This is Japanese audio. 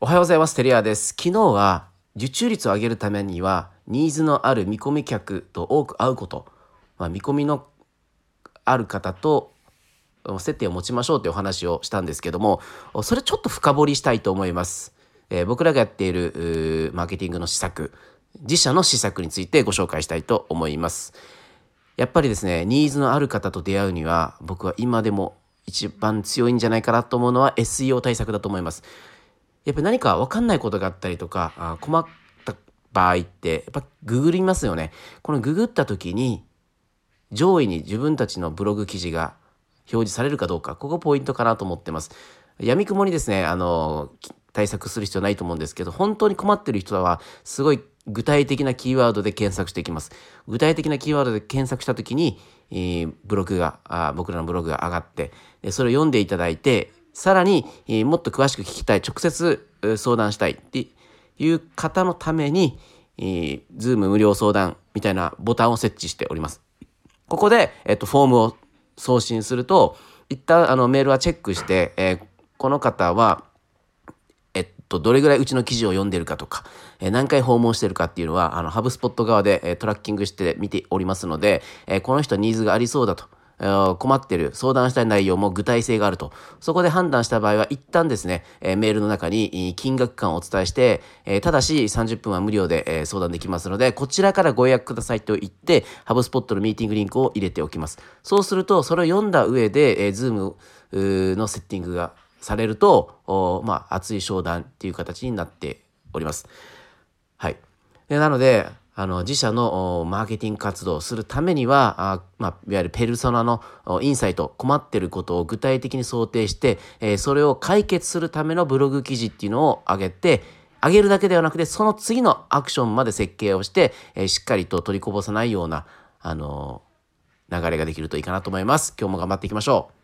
おはようございます。テリアです。昨日は受注率を上げるためにはニーズのある見込み客と多く会うこと、まあ、見込みのある方と接点を持ちましょうというお話をしたんですけどもそれちょっと深掘りしたいと思います。えー、僕らがやっているマーケティングの施策自社の施策についてご紹介したいと思います。やっぱりですねニーズのある方と出会うには僕は今でも一番強いんじゃないかなと思うのは SEO 対策だと思います。やっぱ何か分かんないことがあったりとかあ困った場合ってやっぱググりますよね。このググった時に上位に自分たちのブログ記事が表示されるかどうかここポイントかなと思ってます。闇雲にですねあの対策する必要ないと思うんですけど本当に困ってる人はすごい具体的なキーワードで検索していきます。具体的なキーワードで検索した時に、えー、ブログがあ僕らのブログが上がってそれを読んでいただいてさらに、えー、もっと詳しく聞きたい、直接相談したいっていう方のために、えー、 Zoom無料相談みたいなボタンを設置しております。ここで、えっと、フォームを送信すると、一旦あのメールはチェックして、えー、この方は、えっと、どれぐらいうちの記事を読んでるかとか、えー、何回訪問してるかっていうのは、あの、ハブスポット側で、えー、トラッキングして見ておりますので、えー、この人ニーズがありそうだと。困ってる、相談したい内容も具体性があると。そこで判断した場合は、一旦ですね、メールの中に金額感をお伝えして、ただし30分は無料で、相談できますので、こちらからご予約くださいと言って、ハブスポットのミーティングリンクを入れておきます。そうすると、それを読んだ上で、 Zoomのセッティングがされると、まあ、熱い商談っていう形になっております。はい。なので、あの自社のマーケティング活動をするためにはあ、まあ、いわゆるペルソナのインサイト困ってることを具体的に想定して、えー、それを解決するためのブログ記事っていうのを上げて上げるだけではなくてその次のアクションまで設計をして、えー、しっかりと取りこぼさないような、あのー、流れができるといいかなと思います。今日も頑張っていきましょう。